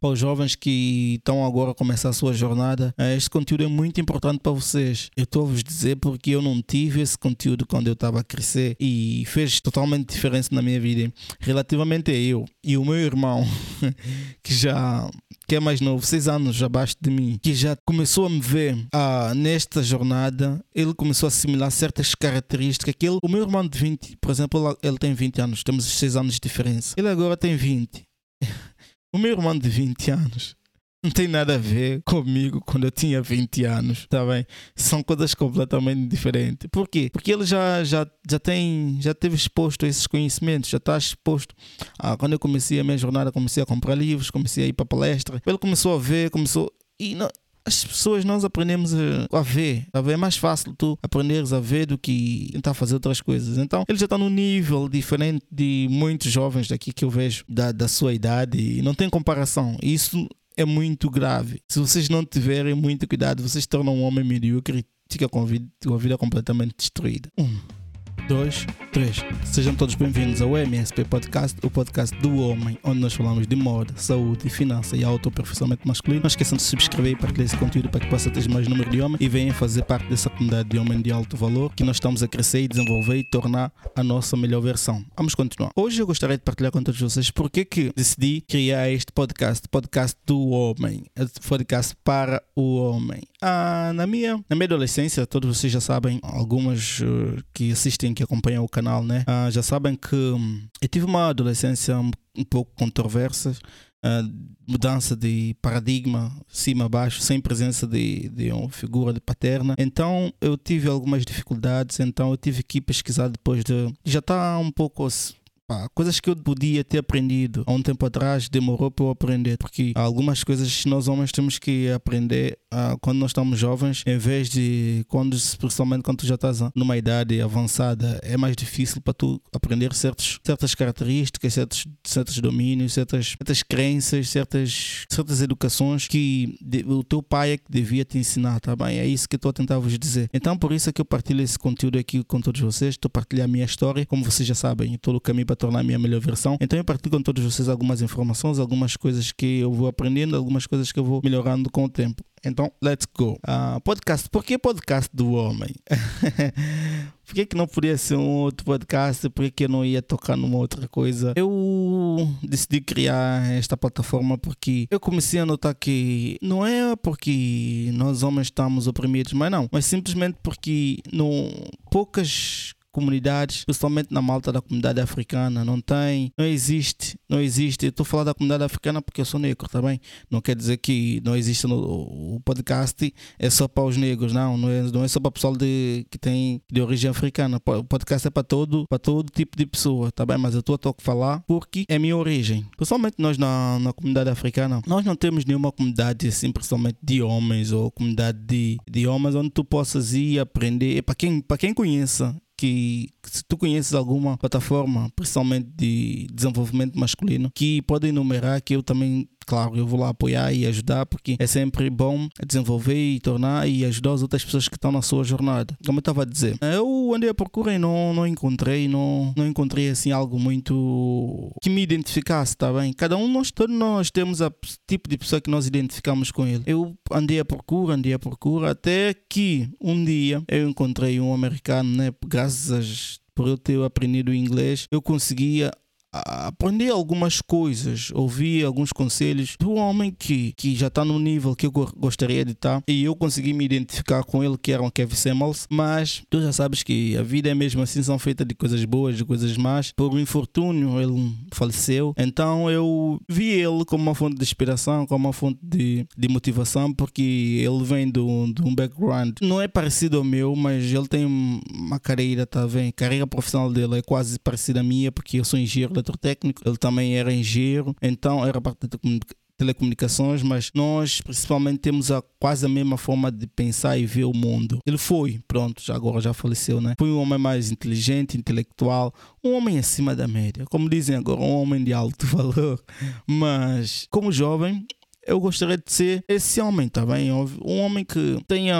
para os jovens que estão agora a começar a sua jornada, eh, este conteúdo é muito importante para vocês. Eu estou a vos dizer porque eu não tive esse conteúdo quando eu estava a crescer e fez totalmente diferença na minha vida. Relativamente a eu e o meu irmão, que já que é mais novo, seis anos abaixo de mim, que já começou a me ver ah, nesta jornada, ele começou a assimilar certas características que ele, o meu irmão de 20, por exemplo, ele tem 20 anos, temos seis anos de diferença. Ele agora tem 20. O meu irmão de 20 anos não tem nada a ver comigo quando eu tinha 20 anos, tá bem? São coisas completamente diferentes. Por quê? Porque ele já, já, já tem, já teve exposto a esses conhecimentos, já está exposto. Quando eu comecei a minha jornada, comecei a comprar livros, comecei a ir para palestra. Ele começou a ver, começou. E não, as pessoas nós aprendemos a, ver. A ver é mais fácil tu aprenderes a ver do que tentar fazer outras coisas. Então ele já está num nível diferente de muitos jovens daqui que eu vejo da, da sua idade e não tem comparação. Isso é muito grave. Se vocês não tiverem muito cuidado, vocês tornam um homem medíocre e fica com a vida, com a vida completamente destruída. Um dois, três. Sejam todos bem-vindos ao MSP Podcast, o podcast do homem, onde nós falamos de moda, saúde, finança e autoaperfeiçoamento masculino. Não esqueçam de subscrever e partilhar esse conteúdo para que possa ter mais número de homens e venham fazer parte dessa comunidade de homem de alto valor que nós estamos a crescer e desenvolver e tornar a nossa melhor versão. Vamos continuar. Hoje eu gostaria de partilhar com todos vocês porque que decidi criar este podcast, podcast do homem, podcast para o homem. Ah, na minha, na minha adolescência, todos vocês já sabem, algumas uh, que assistem que acompanham o canal, né? Uh, já sabem que um, eu tive uma adolescência um, pouco controversa. Uh, mudança de paradigma cima baixo sem presença de, de uma figura de paterna então eu tive algumas dificuldades então eu tive que pesquisar depois de já está um pouco Pá, coisas que eu podia ter aprendido há um tempo atrás demorou para eu aprender, porque algumas coisas nós homens temos que aprender uh, quando nós estamos jovens, em vez de quando, principalmente quando tu já estás numa idade avançada, é mais difícil para tu aprender certos, certas características, certos, certos domínios, certas, certas crenças, certas, certas educações que o teu pai é que devia te ensinar, tá bem? É isso que eu estou a tentar vos dizer. Então, por isso é que eu partilho esse conteúdo aqui com todos vocês, estou a partilhar a minha história, como vocês já sabem, estou no caminho para tornar a minha melhor versão. Então eu partilho com todos vocês algumas informações, algumas coisas que eu vou aprendendo, algumas coisas que eu vou melhorando com o tempo. Então, let's go. Uh, podcast. Por que podcast do homem? Por que, que não podia ser um outro podcast? Por que, que eu não ia tocar numa outra coisa? Eu decidi criar esta plataforma porque eu comecei a notar que não é porque nós homens estamos oprimidos, mas não, mas simplesmente porque não, poucas comunidades, principalmente na malta da comunidade africana, não tem, não existe, não existe. Estou falar da comunidade africana porque eu sou negro também. Tá não quer dizer que não existe no, o podcast é só para os negros, não, não é, não é só para o pessoal de, que tem de origem africana. O podcast é para todo, para todo tipo de pessoa, tá bem? Mas eu estou a falar porque é minha origem. Principalmente nós na, na comunidade africana, nós não temos nenhuma comunidade assim, principalmente de homens ou comunidade de, de homens onde tu possas ir aprender. Para quem, para quem conheça que se tu conheces alguma plataforma, principalmente de desenvolvimento masculino, que pode enumerar que eu também claro, eu vou lá apoiar e ajudar porque é sempre bom desenvolver e tornar e ajudar as outras pessoas que estão na sua jornada. Como eu estava a dizer, eu andei a procura e não, não encontrei, não, não encontrei assim algo muito que me identificasse, tá bem? Cada um, nós, todos nós temos o tipo de pessoa que nós identificamos com ele. Eu andei a procura, andei a procura, até que um dia eu encontrei um americano, né? Graças por eu ter aprendido inglês, eu conseguia aprendi algumas coisas, ouvi alguns conselhos do homem que, que já está no nível que eu gostaria de estar e eu consegui me identificar com ele, que era um Kevin Samuels. Mas tu já sabes que a vida é mesmo assim, são feitas de coisas boas, de coisas más. Por um infortúnio, ele faleceu. Então eu vi ele como uma fonte de inspiração, como uma fonte de, de motivação, porque ele vem de um, de um background, não é parecido ao meu, mas ele tem uma carreira, tá vendo? A carreira profissional dele é quase parecida à minha, porque eu sou engenheiro eletrotécnico, ele também era engenheiro, então era parte da telecomunicações, mas nós principalmente temos a, quase a mesma forma de pensar e ver o mundo. Ele foi, pronto, já agora já faleceu, né? Foi um homem mais inteligente, intelectual, um homem acima da média, como dizem agora, um homem de alto valor. Mas como jovem, eu gostaria de ser esse homem, tá bem? Um homem que tenha,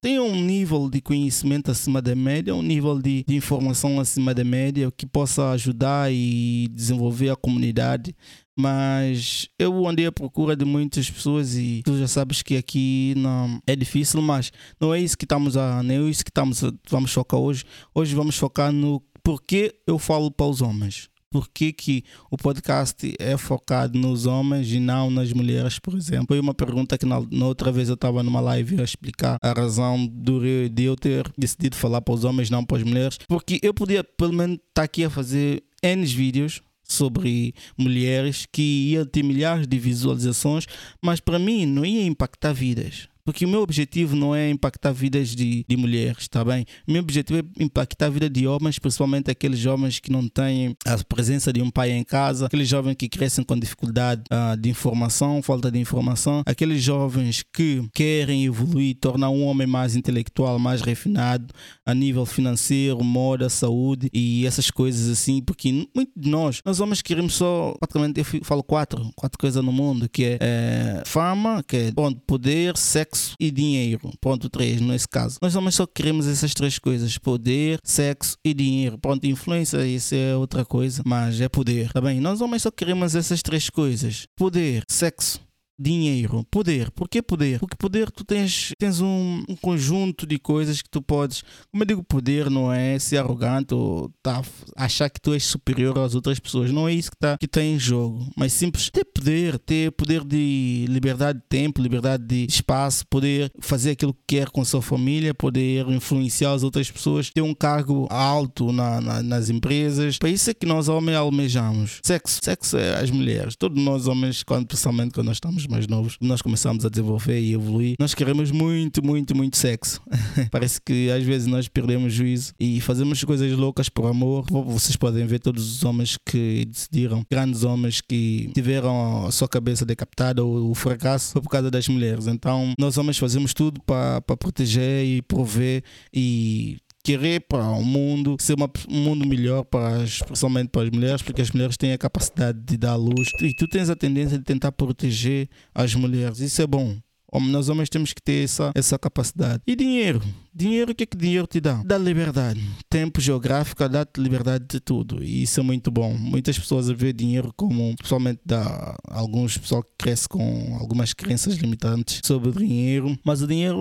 tenha um nível de conhecimento acima da média, um nível de, de informação acima da média, que possa ajudar e desenvolver a comunidade Mas eu andei à procura de muitas pessoas e tu já sabes que aqui não é difícil, mas não é isso que estamos a, nem é isso que estamos a, vamos focar hoje. Hoje vamos focar no porquê eu falo para os homens por que, que o podcast é focado nos homens e não nas mulheres, por exemplo? Foi uma pergunta que na, na outra vez eu estava numa live a explicar a razão do, de eu ter decidido falar para os homens, não para as mulheres, porque eu podia pelo menos estar tá aqui a fazer N vídeos sobre mulheres que ia ter milhares de visualizações, mas para mim não ia impactar vidas. Porque o meu objetivo não é impactar vidas de, de mulheres, está bem? O meu objetivo é impactar a vida de homens, principalmente aqueles jovens que não têm a presença de um pai em casa, aqueles jovens que crescem com dificuldade uh, de informação, falta de informação, aqueles jovens que querem evoluir, tornar um homem mais intelectual, mais refinado a nível financeiro, moda, saúde e essas coisas assim, porque muitos de nós, nós homens queremos só, praticamente eu falo quatro, quatro coisas no mundo, que é, é fama, que é bom, poder, sexo, sexo e dinheiro. Ponto 3, nesse caso. Nós homens só queremos essas três coisas: poder, sexo e dinheiro. Ponto, influência, isso é outra coisa, mas é poder. Tá bem? Nós homens só queremos essas três coisas: poder, sexo dinheiro, poder. Por que poder? Porque poder tu tens, tens um, um, conjunto de coisas que tu podes. Como eu digo, poder não é ser arrogante ou tá, achar que tu és superior às outras pessoas. Não é isso que está que tá em jogo. Mas simples ter poder, ter poder de liberdade de tempo, liberdade de espaço, poder fazer aquilo que quer com a sua família, poder influenciar as outras pessoas, ter um cargo alto na, na, nas empresas. Para isso é que nós homens almejamos. Sexo. Sexo é as mulheres. Todos nós homens, quando, principalmente quando nós estamos mais novos, nós começamos a desenvolver e evoluir, nós queremos muito, muito, muito sexo. Parece que às vezes nós perdemos juízo e fazemos coisas loucas por amor. Vocês podem ver todos os homens que decidiram, grandes homens que tiveram a sua cabeça decapitada ou o fracasso foi por causa das mulheres. Então, nós homens fazemos tudo para proteger e prover e querer para o mundo ser uma, um mundo melhor para as, principalmente para as mulheres, porque as mulheres têm a capacidade de dar luz e tu tens a tendência de tentar proteger as mulheres. Isso é bom. Nós homens temos que ter essa, essa capacidade. E dinheiro? Dinheiro, o que é que dinheiro te dá? Dá liberdade. Tempo geográfico dá-te liberdade de tudo. E isso é muito bom. Muitas pessoas veem dinheiro como, pessoalmente, dá alguns pessoal que cresce com algumas crenças limitantes sobre o dinheiro. Mas o dinheiro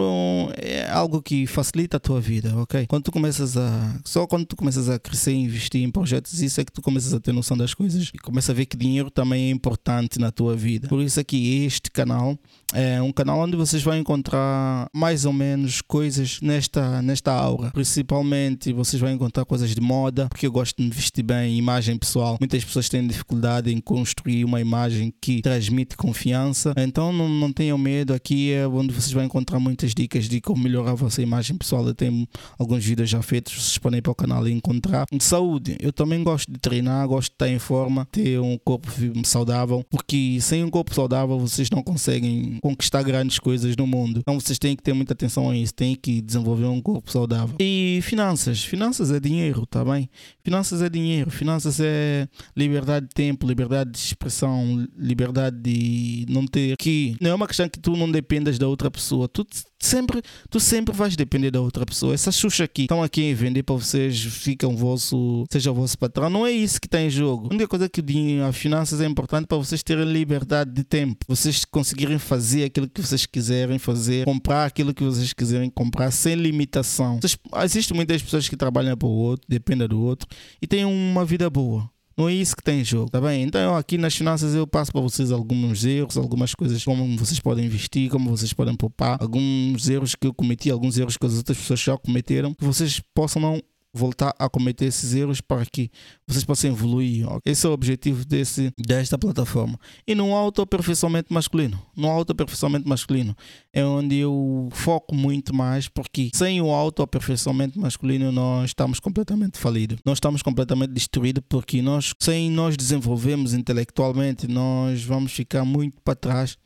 é algo que facilita a tua vida, ok? Quando tu começas a. Só quando tu começas a crescer e investir em projetos, isso é que tu começas a ter noção das coisas e começas a ver que dinheiro também é importante na tua vida. Por isso aqui, este canal é um canal onde vocês vão encontrar mais ou menos coisas nesta nesta, nesta aura. Principalmente vocês vão encontrar coisas de moda, porque eu gosto de me vestir bem, imagem pessoal. Muitas pessoas têm dificuldade em construir uma imagem que transmite confiança. Então não, não tenham medo, aqui é onde vocês vão encontrar muitas dicas de como melhorar a vossa imagem pessoal. Eu tenho alguns vídeos já feitos, vocês podem ir para o canal e encontrar. Saúde, eu também gosto de treinar, gosto de estar em forma, ter um corpo saudável, porque sem um corpo saudável vocês não conseguem conquistar grandes coisas no mundo. Então vocês têm que ter muita atenção a isso, têm que desenvolver desenvolver um corpo saudável. E finanças, finanças é dinheiro, tá bem? Finanças é dinheiro, finanças é liberdade de tempo, liberdade de expressão, liberdade de não ter que. Não é uma questão que tu não dependas da outra pessoa. Tu sempre, tu sempre vais depender da outra pessoa. Essas xuxa aqui estão aqui a vender para vocês, ficam vosso, seja o vosso patrão. Não é isso que está em jogo. A única coisa que o dinheiro, as finanças é importante para vocês terem liberdade de tempo. Vocês conseguirem fazer aquilo que vocês quiserem fazer, comprar aquilo que vocês quiserem comprar sem limitação. Existem muitas pessoas que trabalham para o outro, dependem do outro e têm uma vida boa. Não é isso que tem em jogo, tá bem? Então aqui nas finanças eu passo para vocês alguns erros, algumas coisas como vocês podem investir, como vocês podem poupar, alguns erros que eu cometi, alguns erros que as outras pessoas já cometeram, que vocês possam não voltar a cometer esses erros para que vocês possam evoluir. Esse é o objetivo desse, desta plataforma. E no autoaperfeiçoamento masculino. No autoaperfeiçoamento masculino é onde eu foco muito mais, porque sem o autoaperfeiçoamento masculino nós estamos completamente falidos. Nós estamos completamente destruídos porque nós, sem nós desenvolvermos intelectualmente, nós vamos ficar muito para trás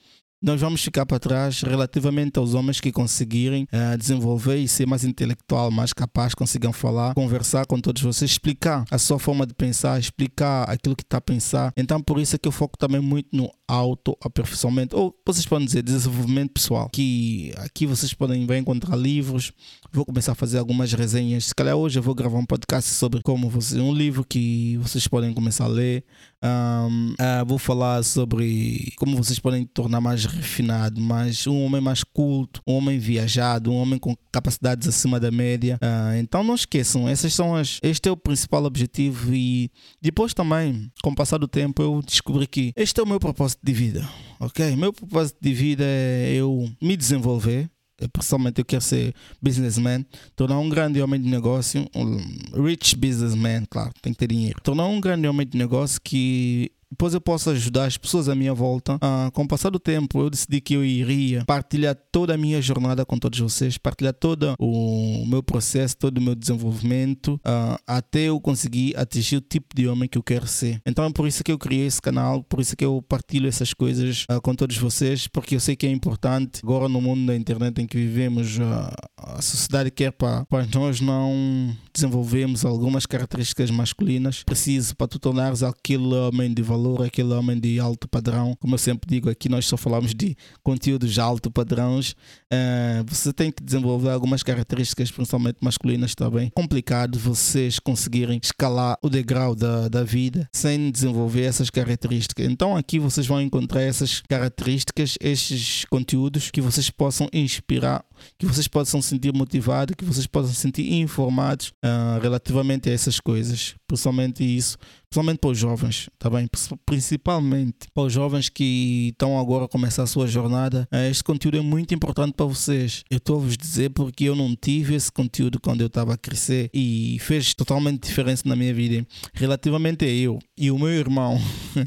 nós vamos ficar para trás relativamente aos homens que conseguirem uh, desenvolver e ser mais intelectual, mais capaz, consigam falar, conversar com todos vocês, explicar a sua forma de pensar, explicar aquilo que está a pensar. Então, por isso é que eu foco também muito no autoaperfeiçoamento, ou vocês podem dizer desenvolvimento pessoal, que aqui vocês podem vai encontrar livros, vou começar a fazer algumas resenhas, se calhar hoje eu vou gravar um podcast sobre como você, um livro que vocês podem começar a ler, um, uh, ah, vou falar sobre como vocês podem tornar mais refinado, mais um homem mais culto, um homem viajado, um homem com capacidades acima da média. Uh, então não esqueçam, essas são as. Este é o principal objetivo e depois também, com o passar do tempo, eu descobri que este é o meu propósito de vida, ok? Meu propósito de vida é eu me desenvolver. Pessoalmente, eu quero ser businessman, tornar um grande homem de negócio, um rich businessman, claro, tem que ter dinheiro. Tornar um grande homem de negócio que depois eu posso ajudar as pessoas à minha volta. Ah, com o passar do tempo, eu decidi que eu iria partilhar toda a minha jornada com todos vocês, partilhar todo o meu processo, todo o meu desenvolvimento, ah, até eu conseguir atingir o tipo de homem que eu quero ser. Então é por isso que eu criei esse canal, por isso que eu partilho essas coisas ah, com todos vocês, porque eu sei que é importante. Agora, no mundo da internet em que vivemos, ah, a sociedade quer para, para nós não desenvolvermos algumas características masculinas. Preciso para tu tornares aquele homem de valor valor aquele homem de alto padrão. Como eu sempre digo, aqui nós só falamos de conteúdos alto padrões. Uh, você tem que desenvolver algumas características, principalmente masculinas também. Complicado vocês conseguirem escalar o degrau da, da vida sem desenvolver essas características. Então aqui vocês vão encontrar essas características, esses conteúdos que vocês possam inspirar, que vocês possam sentir motivados, que vocês possam sentir informados uh, relativamente a essas coisas. Principalmente isso principalmente para os jovens, tá bem? Principalmente para os jovens que estão agora a começar a sua jornada. Eh, este conteúdo é muito importante para vocês. Eu estou a vos dizer porque eu não tive esse conteúdo quando eu estava a crescer e fez totalmente diferença na minha vida. Relativamente a eu e o meu irmão,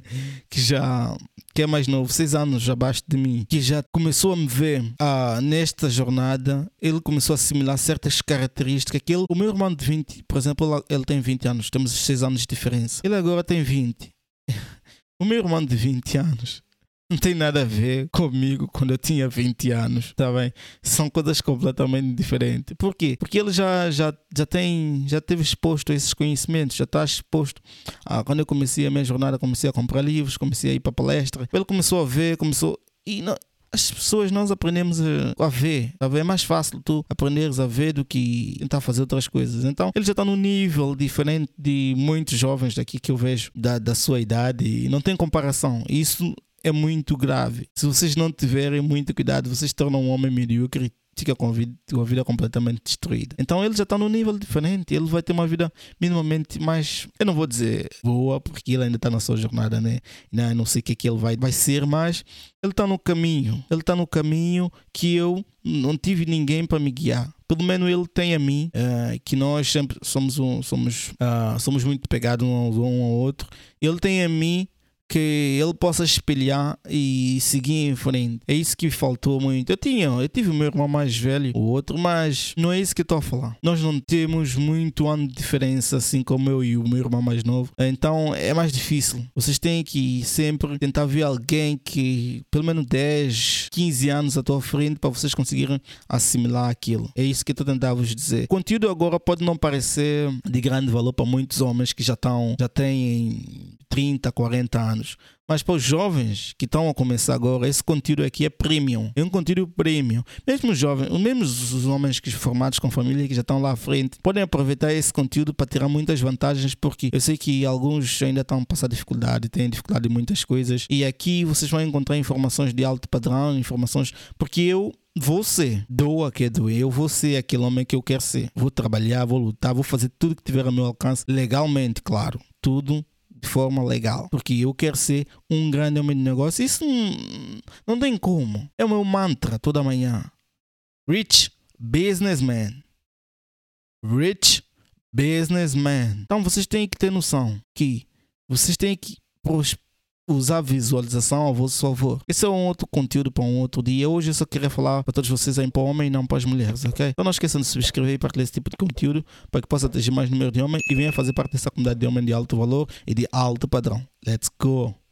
que já que é mais novo, seis anos abaixo de mim, que já começou a me ver ah, nesta jornada, ele começou a assimilar certas características que ele, o meu irmão de 20, por exemplo, ele tem 20 anos, temos seis anos de diferença. Ele agora tem 20. o meu irmão de 20 anos não tem nada a ver comigo quando eu tinha 20 anos, tá bem? São coisas completamente diferentes. Por quê? Porque ele já, já, já tem, já teve exposto a esses conhecimentos, já está exposto. Ah, quando eu comecei a minha jornada, comecei a comprar livros, comecei a ir para palestra. Ele começou a ver, começou. E não, as pessoas nós aprendemos a, a ver. A ver é mais fácil tu aprenderes a ver do que tentar fazer outras coisas. Então ele já está num nível diferente de muitos jovens daqui que eu vejo da, da sua idade e não tem comparação. Isso é muito grave. Se vocês não tiverem muito cuidado, vocês tornam um homem medíocre fica com a, vida, com a vida completamente destruída. Então ele já está num nível diferente, ele vai ter uma vida minimamente mais, eu não vou dizer boa, porque ele ainda está na sua jornada, né? Não, sei o que é que ele vai, vai ser, mas ele está no caminho, ele está no caminho que eu não tive ninguém para me guiar. Pelo menos ele tem a mim, uh, que nós sempre somos, um, somos, uh, somos muito pegados um, um ao outro. Ele tem a mim que ele possa espelhar e seguir em frente. É isso que faltou muito. Eu tinha, eu tive o meu irmão mais velho, o outro, mas não é isso que estou a falar. Nós não temos muito ano de diferença, assim como eu e o meu irmão mais novo. Então é mais difícil. Vocês têm que sempre tentar ver alguém que pelo menos 10, 15 anos à tua frente para vocês conseguirem assimilar aquilo. É isso que eu estou tentando vos dizer. O conteúdo agora pode não parecer de grande valor para muitos homens que já estão, já têm 30, 40 anos. Mas para os jovens que estão a começar agora, esse conteúdo aqui é premium. É um conteúdo premium. Mesmo os jovens, mesmo os homens que formados com família que já estão lá à frente, podem aproveitar esse conteúdo para tirar muitas vantagens, porque eu sei que alguns ainda estão a passar dificuldade, têm dificuldade em muitas coisas. E aqui vocês vão encontrar informações de alto padrão, informações. Porque eu ser, doa que doer, eu vou ser aquele homem que eu quero ser. Vou trabalhar, vou lutar, vou fazer tudo que tiver ao meu alcance, legalmente, claro. Tudo de forma legal. Porque eu quero ser um grande homem de negócio. Isso não, não tem como. É o meu mantra toda manhã. Rich businessman. Rich businessman. Então vocês têm que ter noção que vocês têm que usar visualização a vosso favor. Esse é um outro conteúdo para um outro dia. Hoje eu só queria falar para todos vocês em para homem e não para as mulheres, ok? Então não esqueçam de se e partilhar esse tipo de conteúdo para que possa atingir mais número de homens e venha fazer parte dessa comunidade de homem de alto valor e de alto padrão. Let's go!